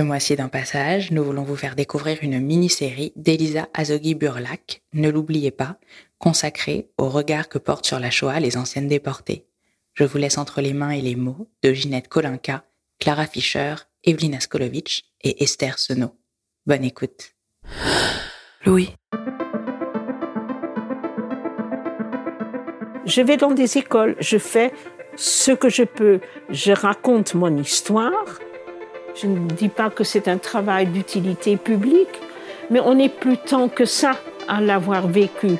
Ce mois-ci dans Passage, nous voulons vous faire découvrir une mini-série d'Elisa Azoghi Burlak, ne l'oubliez pas, consacrée au regard que portent sur la Shoah les anciennes déportées. Je vous laisse entre les mains et les mots de Ginette Kolinka, Clara Fischer, Evelyn Askolovitch et Esther Senot. Bonne écoute. Louis. Je vais dans des écoles, je fais ce que je peux, je raconte mon histoire. Je ne dis pas que c'est un travail d'utilité publique, mais on n'est plus tant que ça à l'avoir vécu.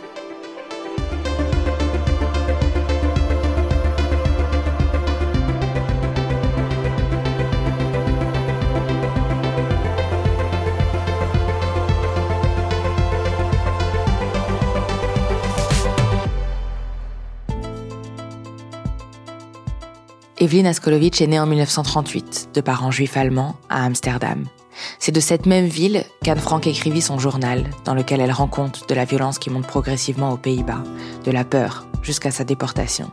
Evelyn Askolovitch est née en 1938, de parents juifs allemands, à Amsterdam. C'est de cette même ville qu'Anne Frank écrivit son journal, dans lequel elle rend compte de la violence qui monte progressivement aux Pays-Bas, de la peur, jusqu'à sa déportation.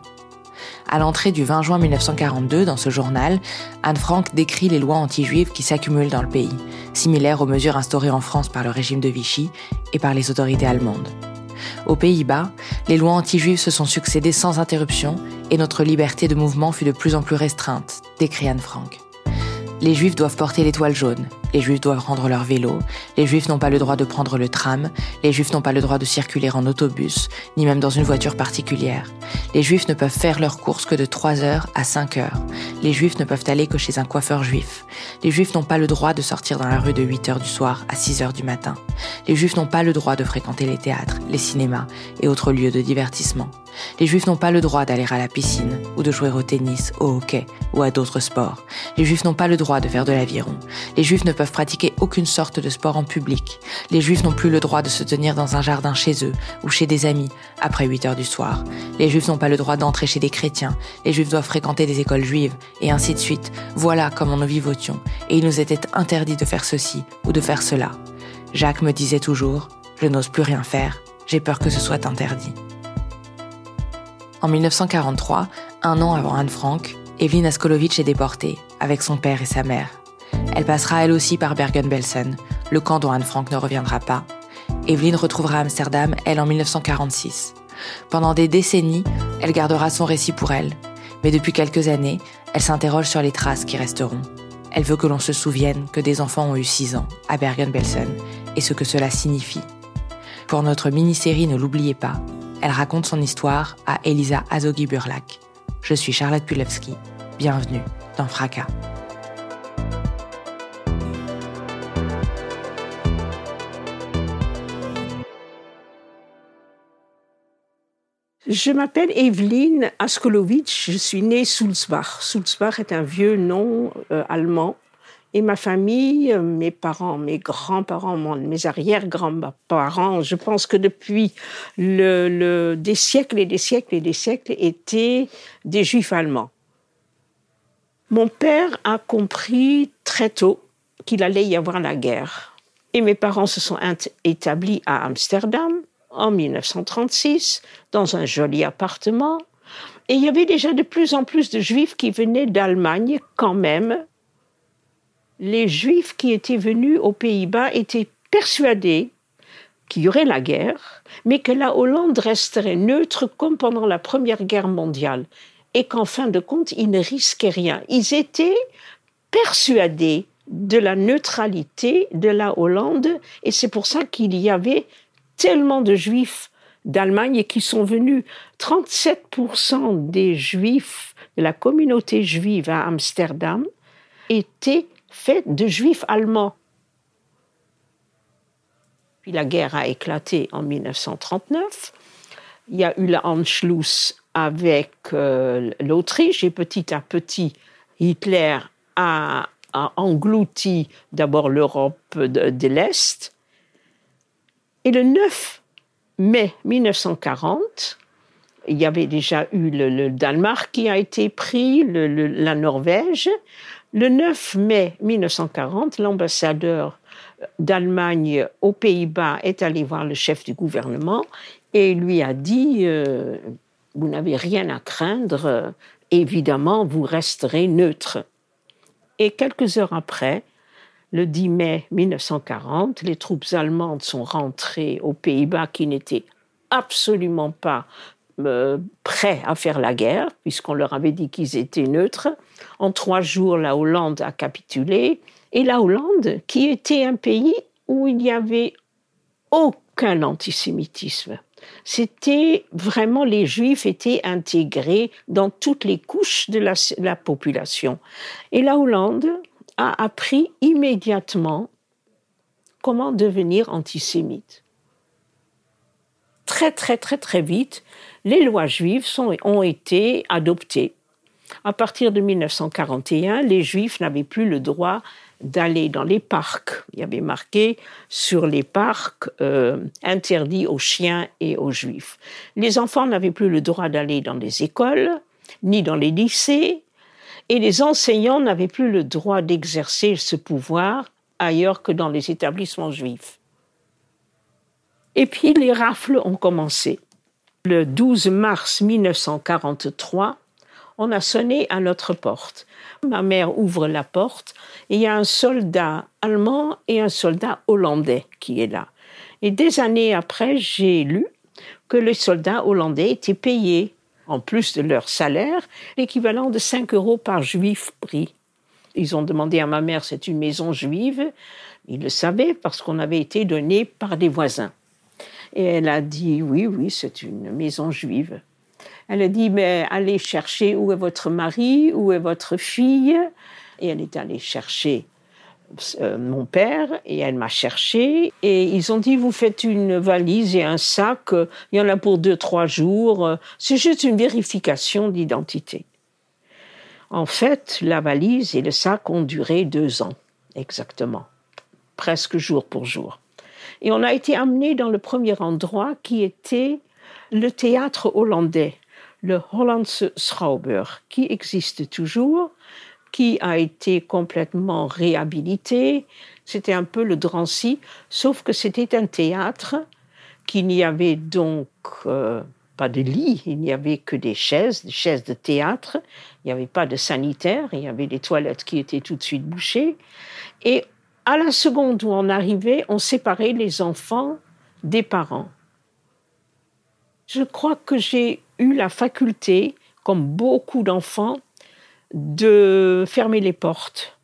À l'entrée du 20 juin 1942, dans ce journal, Anne Frank décrit les lois anti-juives qui s'accumulent dans le pays, similaires aux mesures instaurées en France par le régime de Vichy et par les autorités allemandes. Aux Pays-Bas, les lois anti-juives se sont succédées sans interruption et notre liberté de mouvement fut de plus en plus restreinte, décrit Anne Frank. Les juifs doivent porter l'étoile jaune, les juifs doivent rendre leur vélo, les juifs n'ont pas le droit de prendre le tram, les juifs n'ont pas le droit de circuler en autobus, ni même dans une voiture particulière. Les juifs ne peuvent faire leurs courses que de 3 heures à 5 heures. Les juifs ne peuvent aller que chez un coiffeur juif. Les juifs n'ont pas le droit de sortir dans la rue de 8 heures du soir à 6 heures du matin. Les juifs n'ont pas le droit de fréquenter les théâtres, les cinémas et autres lieux de divertissement. Les juifs n'ont pas le droit d'aller à la piscine, ou de jouer au tennis, au hockey, ou à d'autres sports. Les juifs n'ont pas le droit de faire de l'aviron. Les juifs ne peuvent pratiquer aucune sorte de sport en public. Les juifs n'ont plus le droit de se tenir dans un jardin chez eux, ou chez des amis, après 8 heures du soir. Les juifs n'ont pas le droit d'entrer chez des chrétiens. Les juifs doivent fréquenter des écoles juives, et ainsi de suite. Voilà comment nous vivotions. Et il nous était interdit de faire ceci, ou de faire cela. Jacques me disait toujours, je n'ose plus rien faire, j'ai peur que ce soit interdit. En 1943, un an avant Anne Frank, Evelyn Askolovitch est déportée, avec son père et sa mère. Elle passera elle aussi par Bergen-Belsen, le camp dont Anne Frank ne reviendra pas. Evelyn retrouvera Amsterdam, elle, en 1946. Pendant des décennies, elle gardera son récit pour elle. Mais depuis quelques années, elle s'interroge sur les traces qui resteront. Elle veut que l'on se souvienne que des enfants ont eu 6 ans à Bergen-Belsen et ce que cela signifie. Pour notre mini-série Ne l'oubliez pas, elle raconte son histoire à Elisa Azogi Burlak. Je suis Charlotte Pulewski. Bienvenue dans Fracas. Je m'appelle Evelyne Askolovitch, je suis née Sulzbach. Sulzbach est un vieux nom euh, allemand et ma famille, euh, mes parents, mes grands-parents, mes arrière-grands-parents, je pense que depuis des siècles et des siècles et des siècles, étaient des juifs allemands. Mon père a compris très tôt qu'il allait y avoir la guerre. Et mes parents se sont établis à Amsterdam en 1936, dans un joli appartement. Et il y avait déjà de plus en plus de juifs qui venaient d'Allemagne quand même, les Juifs qui étaient venus aux Pays-Bas étaient persuadés qu'il y aurait la guerre, mais que la Hollande resterait neutre comme pendant la Première Guerre mondiale, et qu'en fin de compte, ils ne risquaient rien. Ils étaient persuadés de la neutralité de la Hollande, et c'est pour ça qu'il y avait tellement de Juifs d'Allemagne qui sont venus. 37% des Juifs de la communauté juive à Amsterdam étaient fait de juifs allemands. Puis la guerre a éclaté en 1939. Il y a eu l'Anschluss avec euh, l'Autriche et petit à petit, Hitler a, englouti d'abord l'Europe de, l'Est. Et le 9 mai 1940, il y avait déjà eu le, Danemark qui a été pris, la Norvège. Le 9 mai 1940, l'ambassadeur d'Allemagne aux Pays-Bas est allé voir le chef du gouvernement et lui a dit euh, Vous n'avez rien à craindre, évidemment, vous resterez neutre. Et quelques heures après, le 10 mai 1940, les troupes allemandes sont rentrées aux Pays-Bas qui n'étaient absolument pas euh, prêts à faire la guerre, puisqu'on leur avait dit qu'ils étaient neutres. En trois jours, la Hollande a capitulé. Et la Hollande, qui était un pays où il n'y avait aucun antisémitisme. C'était vraiment les Juifs étaient intégrés dans toutes les couches de la population. Et la Hollande a appris immédiatement comment devenir antisémite. Très, très, très, très vite, les lois juives ont été adoptées. À partir de 1941, les Juifs n'avaient plus le droit d'aller dans les parcs. Il y avait marqué sur les parcs euh, interdits aux chiens et aux juifs. Les enfants n'avaient plus le droit d'aller dans les écoles, ni dans les lycées, et les enseignants n'avaient plus le droit d'exercer ce pouvoir ailleurs que dans les établissements juifs. Et puis les rafles ont commencé. Le 12 mars 1943, on a sonné à notre porte. Ma mère ouvre la porte et il y a un soldat allemand et un soldat hollandais qui est là. Et des années après, j'ai lu que les soldats hollandais étaient payés en plus de leur salaire, l'équivalent de 5 euros par juif pris. Ils ont demandé à ma mère, c'est une maison juive. Ils le savaient parce qu'on avait été donné par des voisins. Et elle a dit, oui, oui, c'est une maison juive. Elle a dit, mais allez chercher où est votre mari, où est votre fille. Et elle est allée chercher euh, mon père et elle m'a cherché et ils ont dit vous faites une valise et un sac, euh, il y en a pour deux trois jours, euh, c'est juste une vérification d'identité. En fait, la valise et le sac ont duré deux ans exactement, presque jour pour jour. Et on a été amené dans le premier endroit qui était le théâtre hollandais, le Hollandse Schouwburg, qui existe toujours, qui a été complètement réhabilité. C'était un peu le Drancy, sauf que c'était un théâtre qu'il n'y avait donc euh, pas de lit, il n'y avait que des chaises, des chaises de théâtre, il n'y avait pas de sanitaire, il y avait des toilettes qui étaient tout de suite bouchées. Et à la seconde où on arrivait, on séparait les enfants des parents. Je crois que j'ai eu la faculté, comme beaucoup d'enfants, de fermer les portes.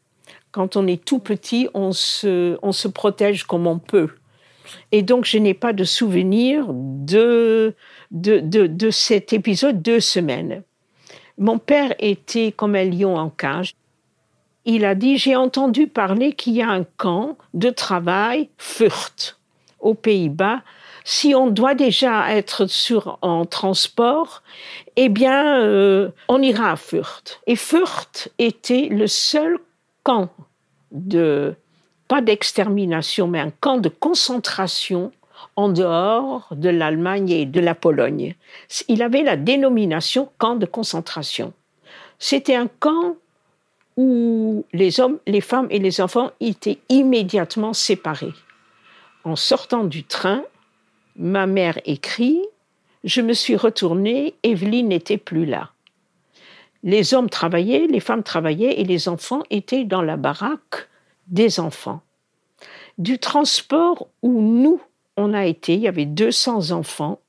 Quand on est tout petit, on se, on se protège comme on peut. Et donc, je n'ai pas de souvenir de, de, de, cet épisode deux semaines. Mon père était comme un lion en cage. Il a dit, j'ai entendu parler qu'il y a un camp de travail Furt aux Pays-Bas si on doit déjà être sur, en transport, eh bien, euh, on ira à Fürth. Et Fürth était le seul camp de, pas d'extermination, mais un camp de concentration en dehors de l'Allemagne et de la Pologne. Il avait la dénomination camp de concentration. C'était un camp où les hommes, les femmes et les enfants étaient immédiatement séparés. En sortant du train, Ma mère écrit Je me suis retournée, Evelyne n'était plus là. Les hommes travaillaient, les femmes travaillaient et les enfants étaient dans la baraque des enfants. Du transport où nous, on a été, il y avait 200 enfants.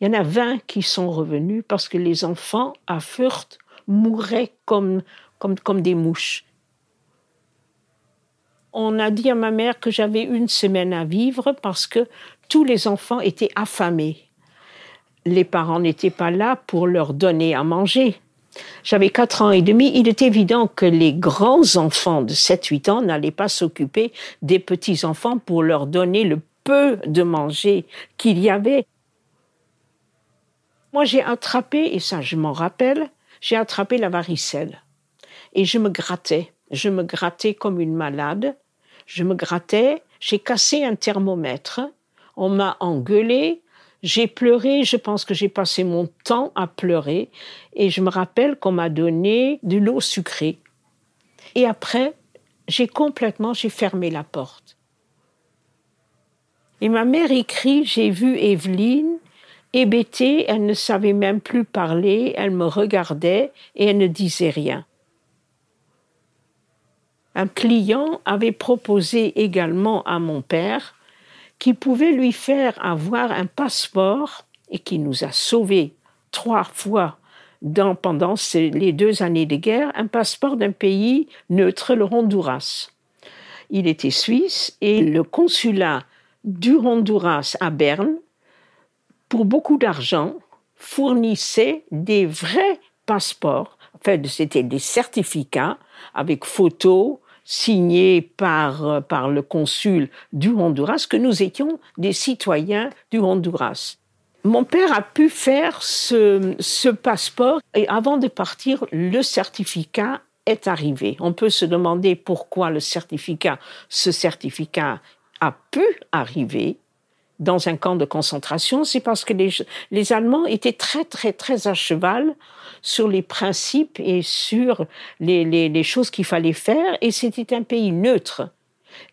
Il y en a 20 qui sont revenus parce que les enfants à Fürth mouraient comme, comme, comme des mouches. On a dit à ma mère que j'avais une semaine à vivre parce que tous les enfants étaient affamés. Les parents n'étaient pas là pour leur donner à manger. J'avais quatre ans et demi. Il est évident que les grands enfants de 7-8 ans n'allaient pas s'occuper des petits enfants pour leur donner le peu de manger qu'il y avait. Moi, j'ai attrapé, et ça je m'en rappelle, j'ai attrapé la varicelle. Et je me grattais. Je me grattais comme une malade. Je me grattais. J'ai cassé un thermomètre on m'a engueulé, j'ai pleuré, je pense que j'ai passé mon temps à pleurer, et je me rappelle qu'on m'a donné de l'eau sucrée. Et après, j'ai complètement, j'ai fermé la porte. Et ma mère écrit, j'ai vu Evelyne, hébétée, elle ne savait même plus parler, elle me regardait et elle ne disait rien. un client avait proposé également à mon père qu'il pouvait lui faire avoir un passeport et qui nous a sauvés trois fois dans, pendant les deux années de guerre, un passeport d'un pays neutre, le Honduras. Il était suisse et le consulat du Honduras à Berne, pour beaucoup d'argent, fournissait des vrais passeports. En fait, c'était des certificats avec photos signés par, euh, par le consul du Honduras que nous étions des citoyens du Honduras. Mon père a pu faire ce, ce passeport et avant de partir, le certificat est arrivé. On peut se demander pourquoi le certificat, ce certificat a pu arriver dans un camp de concentration, c'est parce que les, les, Allemands étaient très, très, très à cheval sur les principes et sur les, les, les choses qu'il fallait faire, et c'était un pays neutre.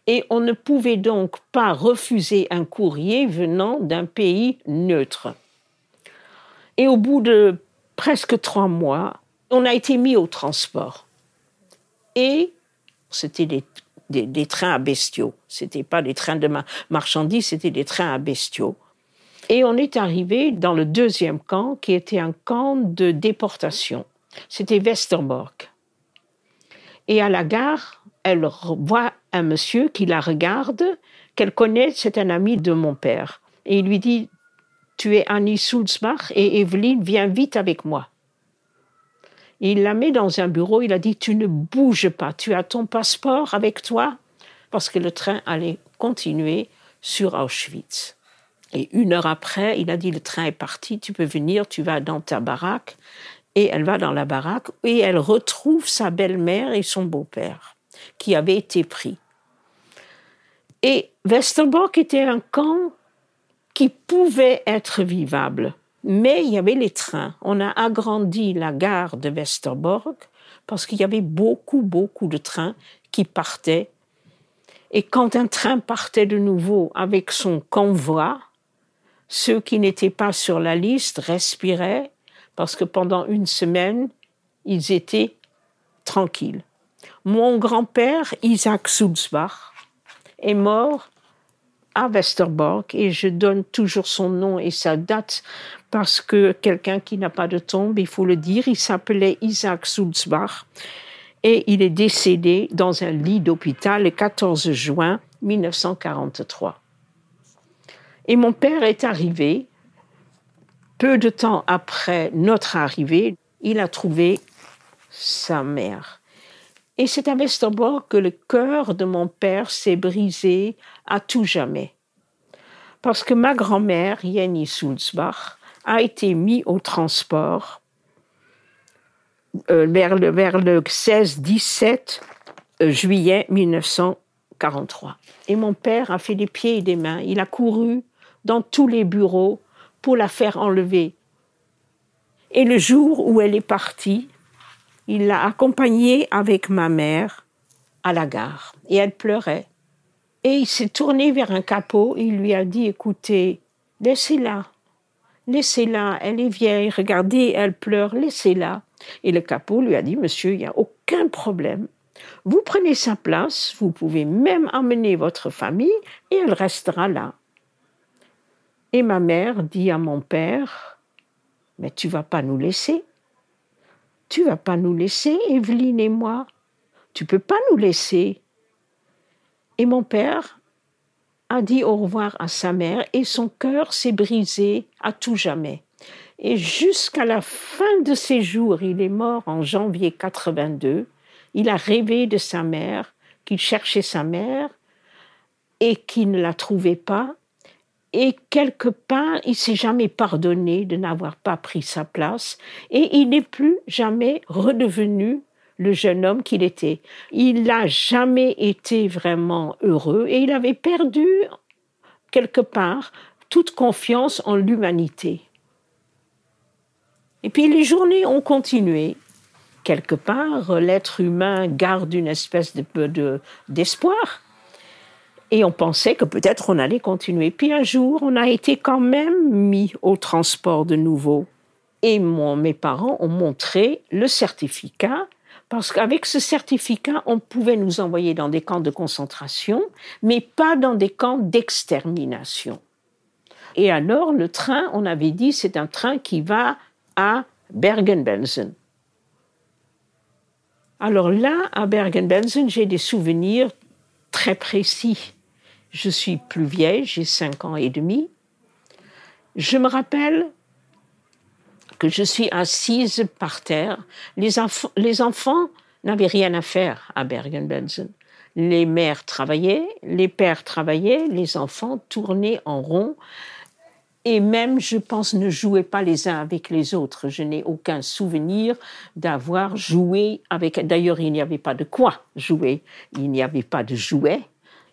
Et on ne pouvait donc pas refuser un courrier venant d'un pays neutre. Et au bout de presque trois mois, on a été mis au transport. Et c'était des des, trains à bestiaux. C'était pas des trains de marchandises, c'était des trains à bestiaux. Et on est arrivé dans le deuxième camp, qui était un camp de déportation. C'était Westerbork. Et à la gare, elle voit un monsieur qui la regarde, qu'elle connaît, c'est un ami de mon père. Et il lui dit, tu es Annie Sulzbach et Evelyne, viens vite avec moi. Il la met dans un bureau, il a dit, tu ne bouges pas, tu as ton passeport avec toi, parce que le train allait continuer sur Auschwitz. Et une heure après, il a dit, le train est parti, tu peux venir, tu vas dans ta baraque. Et elle va dans la baraque et elle retrouve sa belle-mère et son beau-père, qui avaient été pris. Et Westerbork était un camp qui pouvait être vivable. Mais il y avait les trains. On a agrandi la gare de Westerbork parce qu'il y avait beaucoup, beaucoup de trains qui partaient. Et quand un train partait de nouveau avec son convoi, ceux qui n'étaient pas sur la liste respiraient parce que pendant une semaine, ils étaient tranquilles. Mon grand-père, Isaac Sulzbach, est mort à Westerbork et je donne toujours son nom et sa date parce que quelqu'un qui n'a pas de tombe, il faut le dire, il s'appelait Isaac Sulzbach et il est décédé dans un lit d'hôpital le 14 juin 1943. Et mon père est arrivé, peu de temps après notre arrivée, il a trouvé sa mère. Et c'est à Westerbork que le cœur de mon père s'est brisé à tout jamais. Parce que ma grand-mère, Jenny Sulzbach, a été mis au transport euh, vers le, vers le 16-17 euh, juillet 1943. Et mon père a fait des pieds et des mains. Il a couru dans tous les bureaux pour la faire enlever. Et le jour où elle est partie, il l'a accompagnée avec ma mère à la gare. Et elle pleurait. Et il s'est tourné vers un capot et il lui a dit, écoutez, laissez-la, Laissez-la, elle est vieille, regardez, elle pleure, laissez-la. Et le capot lui a dit, Monsieur, il n'y a aucun problème. Vous prenez sa place, vous pouvez même emmener votre famille et elle restera là. Et ma mère dit à mon père, Mais tu vas pas nous laisser. Tu vas pas nous laisser, Evelyne et moi. Tu peux pas nous laisser. Et mon père a dit au revoir à sa mère et son cœur s'est brisé à tout jamais. Et jusqu'à la fin de ses jours, il est mort en janvier 82, il a rêvé de sa mère, qu'il cherchait sa mère et qu'il ne la trouvait pas. Et quelque part, il s'est jamais pardonné de n'avoir pas pris sa place et il n'est plus jamais redevenu le jeune homme qu'il était. Il n'a jamais été vraiment heureux et il avait perdu quelque part toute confiance en l'humanité. Et puis les journées ont continué. Quelque part, l'être humain garde une espèce de, d'espoir. Et on pensait que peut-être on allait continuer. Puis un jour, on a été quand même mis au transport de nouveau. Et mon, mes parents ont montré le certificat Parce qu'avec ce certificat, on pouvait nous envoyer dans des camps de concentration, mais pas dans des camps d'extermination. Et alors, le train, on avait dit, c'est un train qui va à Bergen-Belsen. Alors là, à Bergen-Belsen, j'ai des souvenirs très précis. Je suis plus vieille, j'ai cinq ans et demi. Je me rappelle que je suis assise par terre. Les, enfants n'avaient rien à faire à Bergen-Belsen. Les mères travaillaient, les pères travaillaient, les enfants tournaient en rond et même, je pense, ne jouaient pas les uns avec les autres. Je n'ai aucun souvenir d'avoir joué avec. D'ailleurs, il n'y avait pas de quoi jouer. Il n'y avait pas de jouets.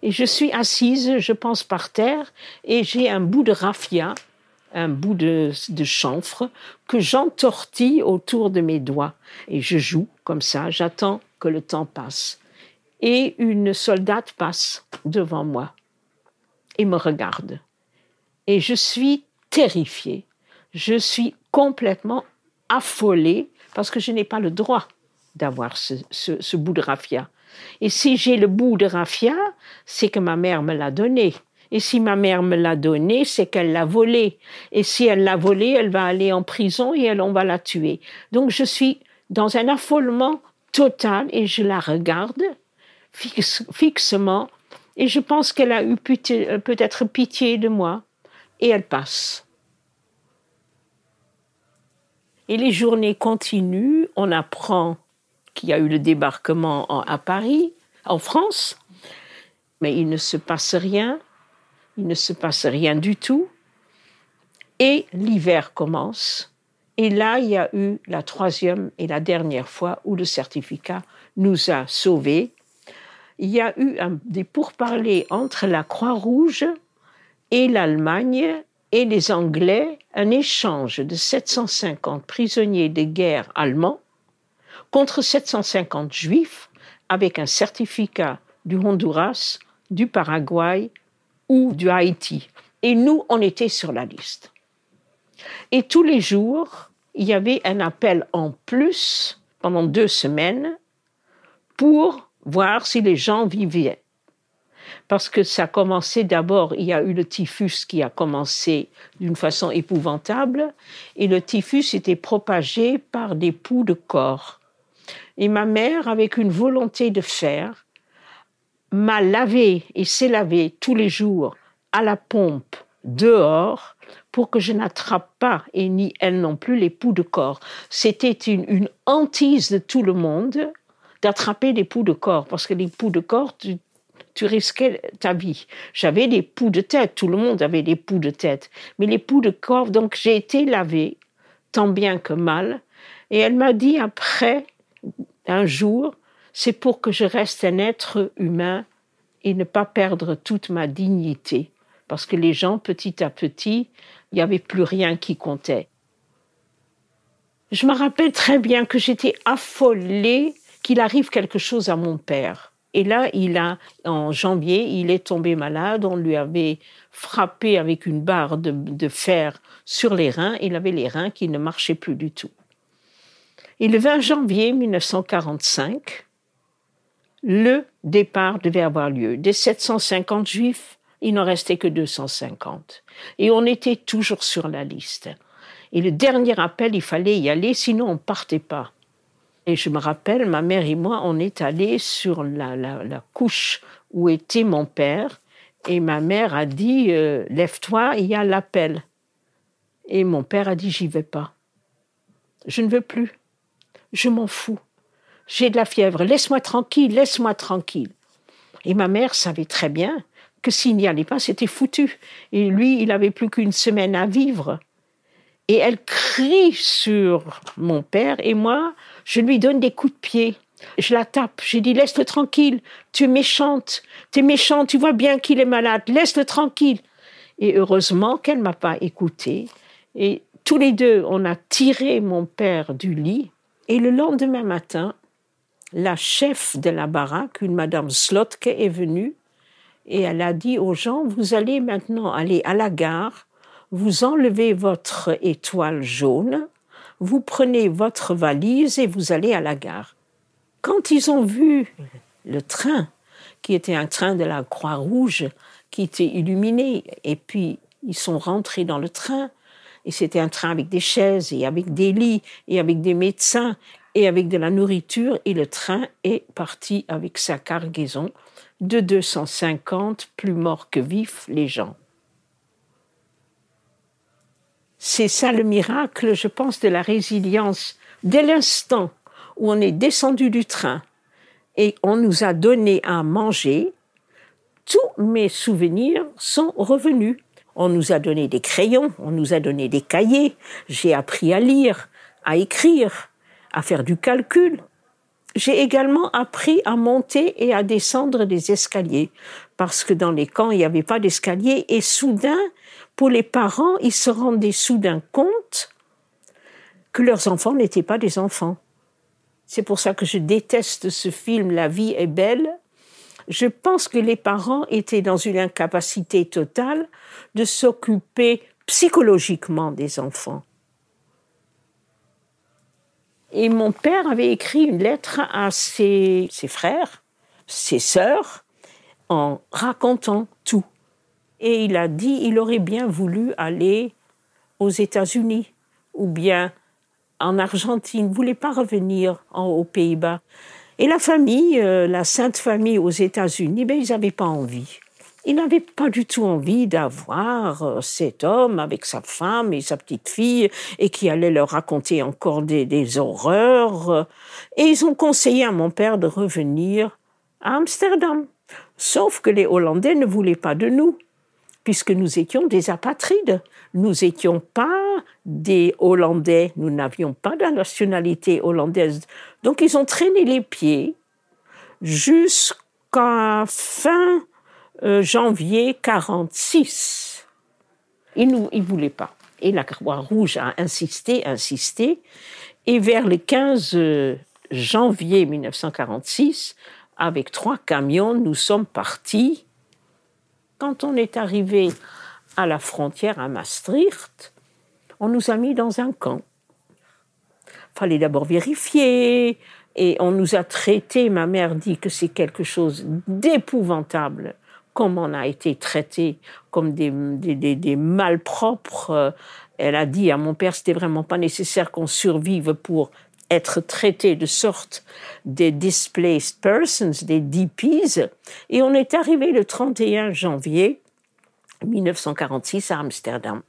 Et je suis assise, je pense, par terre, et j'ai un bout de raffia, un bout de, de chanfre, que j'entortille autour de mes doigts. Et je joue comme ça, j'attends que le temps passe. Et une soldate passe devant moi et me regarde. Et je suis terrifiée. Je suis complètement affolée parce que je n'ai pas le droit d'avoir ce, bout de raffia. Et si j'ai le bout de raffia, c'est que ma mère me l'a donné. Et si ma mère me l'a donné, c'est qu'elle l'a volé. Et si elle l'a volé, elle va aller en prison et elle, on va la tuer. Donc je suis dans un affolement total et je la regarde fixement et je pense qu'elle a eu peut-être pitié de moi et elle passe. Et les journées continuent, on apprend qu'il y a eu le débarquement à Paris, en France, mais il ne se passe rien, il ne se passe rien du tout, et l'hiver commence. Et là, il y a eu la troisième et la dernière fois où le certificat nous a sauvés. Il y a eu des pourparlers entre la Croix-Rouge et l'Allemagne et les Anglais un échange de 750 prisonniers de guerre allemands contre 750 juifs avec un certificat du Honduras, du Paraguay ou du Haïti. Et nous, on était sur la liste. Et tous les jours, il y avait un appel en plus pendant deux semaines pour voir si les gens vivaient parce que ça a commencé d'abord, il y a eu le typhus qui a commencé d'une façon épouvantable, et le typhus était propagé par des poux de corps. Et ma mère, avec une volonté de faire, m'a lavé et s'est lavé tous les jours à la pompe dehors pour que je n'attrape pas, et ni elle non plus, les poux de corps. C'était une, hantise de tout le monde d'attraper des poux de corps, parce que les poux de corps, tu, tu risquais ta vie. J'avais des poux de tête, tout le monde avait des poux de tête, mais les poux de corps, donc j'ai été lavée, tant bien que mal, et elle m'a dit après, un jour, c'est pour que je reste un être humain et ne pas perdre toute ma dignité, parce que les gens, petit à petit, il n'y avait plus rien qui comptait. Je me rappelle très bien que j'étais affolée qu'il arrive quelque chose à mon père. Et là, il a, en janvier, il est tombé malade. On lui avait frappé avec une barre de, fer sur les reins. Il avait les reins qui ne marchaient plus du tout. Et le 20 janvier 1945, le départ devait avoir lieu. Des 750 juifs, il n'en restait que 250. Et on était toujours sur la liste. Et le dernier appel, il fallait y aller, sinon on ne partait pas. Et je me rappelle, ma mère et moi, on est allés sur la, couche où était mon père. Et ma mère a dit euh, Lève-toi, il y a l'appel. Et mon père a dit J'y vais pas. Je ne veux plus. Je m'en fous. J'ai de la fièvre. Laisse-moi tranquille, laisse-moi tranquille. Et ma mère savait très bien que s'il n'y allait pas, c'était foutu. Et lui, il avait plus qu'une semaine à vivre. Et elle crie sur mon père et moi, je lui donne des coups de pied. Je la tape. J'ai dit laisse-le tranquille. Tu es méchante. Tu es méchante. Tu vois bien qu'il est malade. Laisse-le tranquille. Et heureusement qu'elle m'a pas écouté. Et tous les deux, on a tiré mon père du lit. Et le lendemain matin, la chef de la baraque, une madame Slotke, est venue et elle a dit aux gens Vous allez maintenant aller à la gare, vous enlevez votre étoile jaune, vous prenez votre valise et vous allez à la gare. Quand ils ont vu le train, qui était un train de la Croix-Rouge, qui était illuminé, et puis ils sont rentrés dans le train, et c'était un train avec des chaises, et avec des lits, et avec des médecins, et avec de la nourriture, et le train est parti avec sa cargaison de 250, plus morts que vifs, les gens. C'est ça le miracle, je pense, de la résilience. Dès l'instant où on est descendu du train et on nous a donné à manger, tous mes souvenirs sont revenus. On nous a donné des crayons, on nous a donné des cahiers, j'ai appris à lire, à écrire, à faire du calcul. J'ai également appris à monter et à descendre des escaliers, parce que dans les camps, il n'y avait pas d'escalier, et soudain, pour les parents, ils se rendaient soudain compte que leurs enfants n'étaient pas des enfants. C'est pour ça que je déteste ce film La vie est belle. Je pense que les parents étaient dans une incapacité totale de s'occuper psychologiquement des enfants. Et mon père avait écrit une lettre à ses, frères, ses sœurs, en racontant tout. Et il a dit il aurait bien voulu aller aux États-Unis ou bien en Argentine, ne voulait pas revenir aux Pays-Bas. Et la famille, euh, la Sainte Famille aux États-Unis, ben, ils n'avaient pas envie. Ils n'avaient pas du tout envie d'avoir euh, cet homme avec sa femme et sa petite fille et qui allait leur raconter encore des, des horreurs. Et ils ont conseillé à mon père de revenir à Amsterdam. Sauf que les Hollandais ne voulaient pas de nous puisque nous étions des apatrides. Nous n'étions pas des Hollandais, nous n'avions pas de nationalité hollandaise. Donc ils ont traîné les pieds jusqu'à fin euh, janvier 46. Ils ne voulaient pas. Et la Croix-Rouge a insisté, insisté. Et vers le 15 euh, janvier 1946, avec trois camions, nous sommes partis quand on est arrivé à la frontière à Maastricht, on nous a mis dans un camp. Fallait d'abord vérifier et on nous a traités. Ma mère dit que c'est quelque chose d'épouvantable, comme on a été traités comme des, malpropres. Elle a dit à mon père c'était vraiment pas nécessaire qu'on survive pour être traité de sorte des displaced persons, des DPs, et on est arrivé le 31 janvier 1946 à Amsterdam.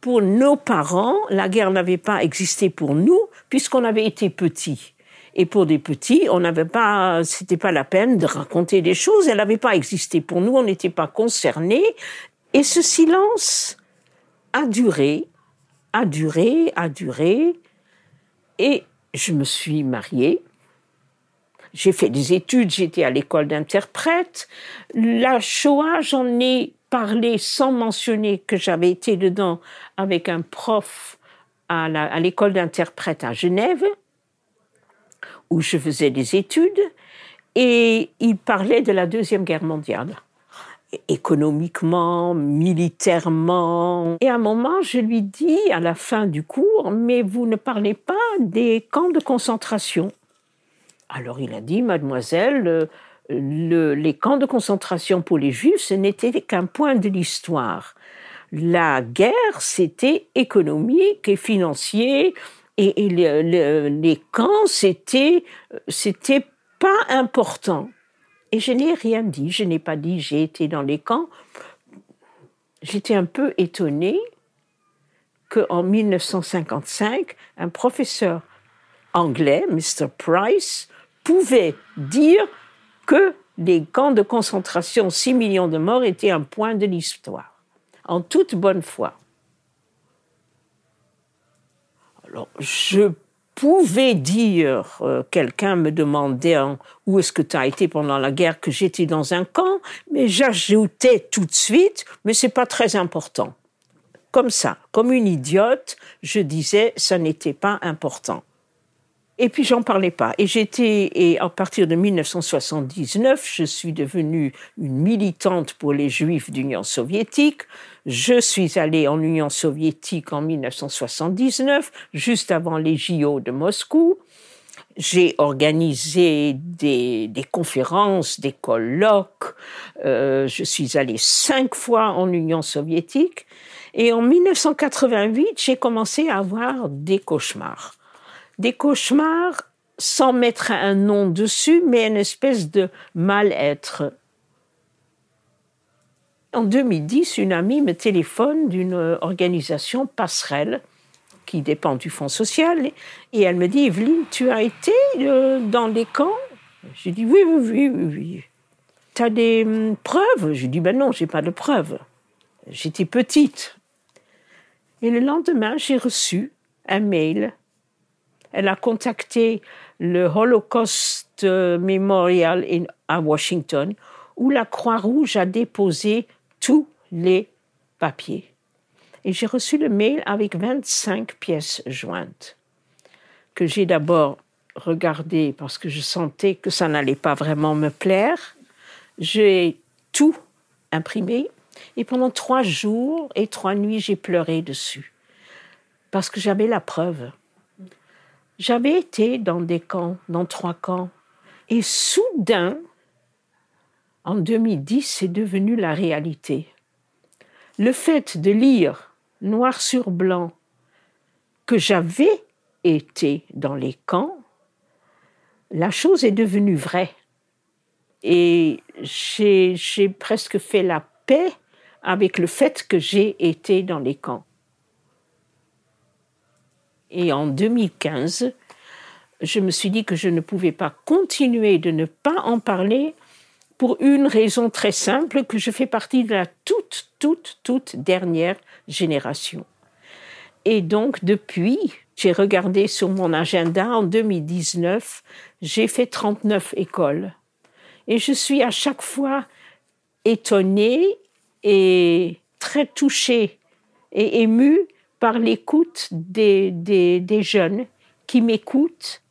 Pour nos parents, la guerre n'avait pas existé pour nous puisqu'on avait été petits. Et pour des petits, on n'avait pas, c'était pas la peine de raconter des choses. Elle n'avait pas existé pour nous. On n'était pas concernés. Et ce silence a duré a duré, a duré, et je me suis mariée. J'ai fait des études, j'étais à l'école d'interprète. La Shoah, j'en ai parlé sans mentionner que j'avais été dedans avec un prof à l'école d'interprète à Genève, où je faisais des études, et il parlait de la Deuxième Guerre mondiale économiquement, militairement. Et à un moment, je lui dis à la fin du cours, mais vous ne parlez pas des camps de concentration. Alors il a dit, mademoiselle, les camps de concentration pour les juifs, ce n'était qu'un point de l'histoire. La guerre, c'était économique et financier, et, les camps, c'était, c'était pas important. Et je n'ai rien dit, je n'ai pas dit j'ai été dans les camps. J'étais un peu étonnée qu'en 1955, un professeur anglais, Mr. Price, pouvait dire que les camps de concentration, 6 millions de morts, étaient un point de l'histoire, en toute bonne foi. Alors, je pouvais dire, euh, quelqu'un me demandait où est-ce que tu as été pendant la guerre, que j'étais dans un camp, mais j'ajoutais tout de suite, mais c'est pas très important. Comme ça, comme une idiote, je disais, ça n'était pas important. Et puis j'en parlais pas. Et j'étais, et à partir de 1979, je suis devenue une militante pour les Juifs d'Union soviétique. Je suis allée en Union soviétique en 1979, juste avant les JO de Moscou. J'ai organisé des, conférences, des colloques. Euh, je suis allée cinq fois en Union soviétique. Et en 1988, j'ai commencé à avoir des cauchemars. Des cauchemars sans mettre un nom dessus, mais une espèce de mal-être. En 2010, une amie me téléphone d'une organisation passerelle qui dépend du Fonds social. Et elle me dit, Evelyne, tu as été euh, dans les camps? J'ai dit, oui, oui, oui, oui. Tu as des hum, preuves? Je dis, ben non, j'ai pas de preuves. J'étais petite. Et le lendemain, j'ai reçu un mail. Elle a contacté le Holocaust euh, Memorial à Washington, où la Croix-Rouge a déposé tous les papiers et j'ai reçu le mail avec 25 pièces jointes que j'ai d'abord regardé parce que je sentais que ça n'allait pas vraiment me plaire. J'ai tout imprimé et pendant trois jours et trois nuits, j'ai pleuré dessus parce que j'avais la preuve. J'avais été dans des camps, dans trois camps, et soudain, en 2010, c'est devenu la réalité. Le fait de lire noir sur blanc que j'avais été dans les camps, la chose est devenue vraie. Et j'ai presque fait la paix avec le fait que j'ai été dans les camps. Et en 2015, je me suis dit que je ne pouvais pas continuer de ne pas en parler pour une raison très simple, que je fais partie de la toute, toute, toute dernière génération. Et donc, depuis, j'ai regardé sur mon agenda, en 2019, j'ai fait 39 écoles. Et je suis à chaque fois étonnée et très touchée et émue par l'écoute des, des, jeunes qui m'écoutent.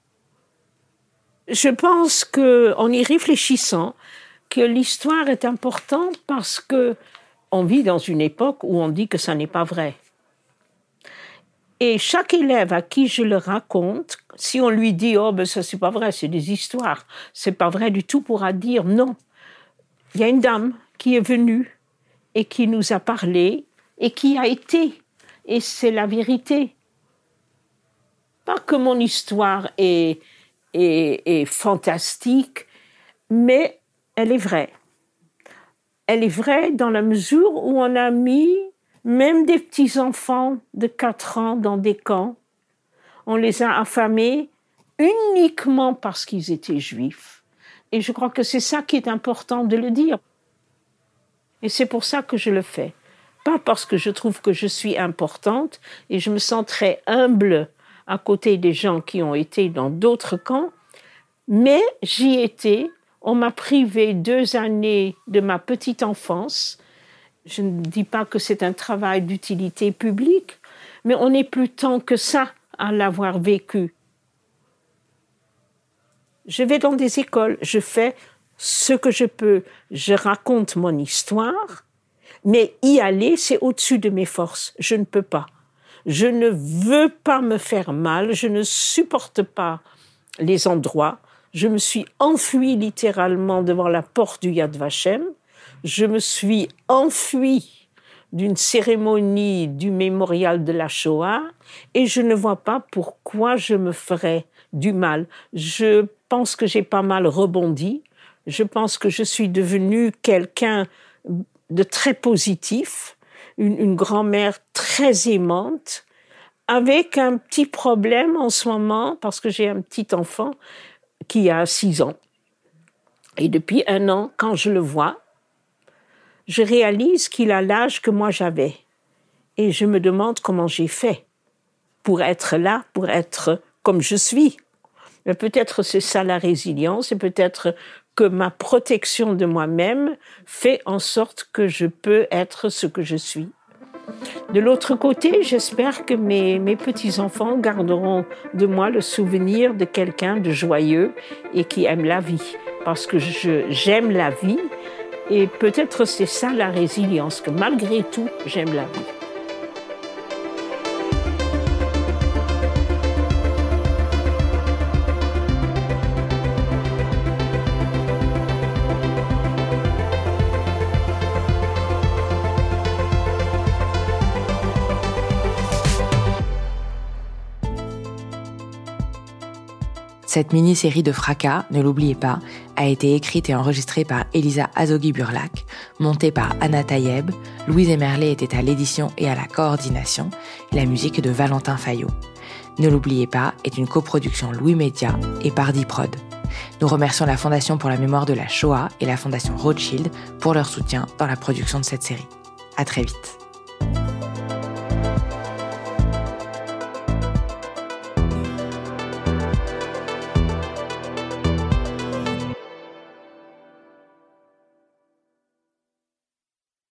Je pense qu'en y réfléchissant, que l'histoire est importante parce que on vit dans une époque où on dit que ça n'est pas vrai. Et chaque élève à qui je le raconte, si on lui dit oh ben ça c'est pas vrai, c'est des histoires, c'est pas vrai du tout, pourra dire non. Il y a une dame qui est venue et qui nous a parlé et qui a été et c'est la vérité. Pas que mon histoire est, est, est fantastique, mais elle est vraie. Elle est vraie dans la mesure où on a mis même des petits-enfants de 4 ans dans des camps. On les a affamés uniquement parce qu'ils étaient juifs. Et je crois que c'est ça qui est important de le dire. Et c'est pour ça que je le fais. Pas parce que je trouve que je suis importante et je me sens très humble à côté des gens qui ont été dans d'autres camps, mais j'y étais on m'a privé deux années de ma petite enfance. Je ne dis pas que c'est un travail d'utilité publique, mais on n'est plus tant que ça à l'avoir vécu. Je vais dans des écoles, je fais ce que je peux, je raconte mon histoire, mais y aller, c'est au-dessus de mes forces. Je ne peux pas. Je ne veux pas me faire mal, je ne supporte pas les endroits je me suis enfuie littéralement devant la porte du Yad Vashem. Je me suis enfuie d'une cérémonie du mémorial de la Shoah et je ne vois pas pourquoi je me ferais du mal. Je pense que j'ai pas mal rebondi. Je pense que je suis devenue quelqu'un de très positif, une, une grand-mère très aimante, avec un petit problème en ce moment parce que j'ai un petit enfant qui a six ans. Et depuis un an, quand je le vois, je réalise qu'il a l'âge que moi j'avais. Et je me demande comment j'ai fait pour être là, pour être comme je suis. Mais peut-être c'est ça la résilience et peut-être que ma protection de moi-même fait en sorte que je peux être ce que je suis. De l'autre côté, j'espère que mes, petits-enfants garderont de moi le souvenir de quelqu'un de joyeux et qui aime la vie. Parce que j'aime la vie et peut-être c'est ça la résilience, que malgré tout, j'aime la vie. Cette mini-série de fracas, ne l'oubliez pas, a été écrite et enregistrée par Elisa Azogui-Burlac, montée par Anna Tayeb, Louise Emerlet était à l'édition et à la coordination, la musique de Valentin Fayot. Ne l'oubliez pas est une coproduction Louis Média et Pardi Prod. Nous remercions la Fondation pour la mémoire de la Shoah et la Fondation Rothschild pour leur soutien dans la production de cette série. À très vite.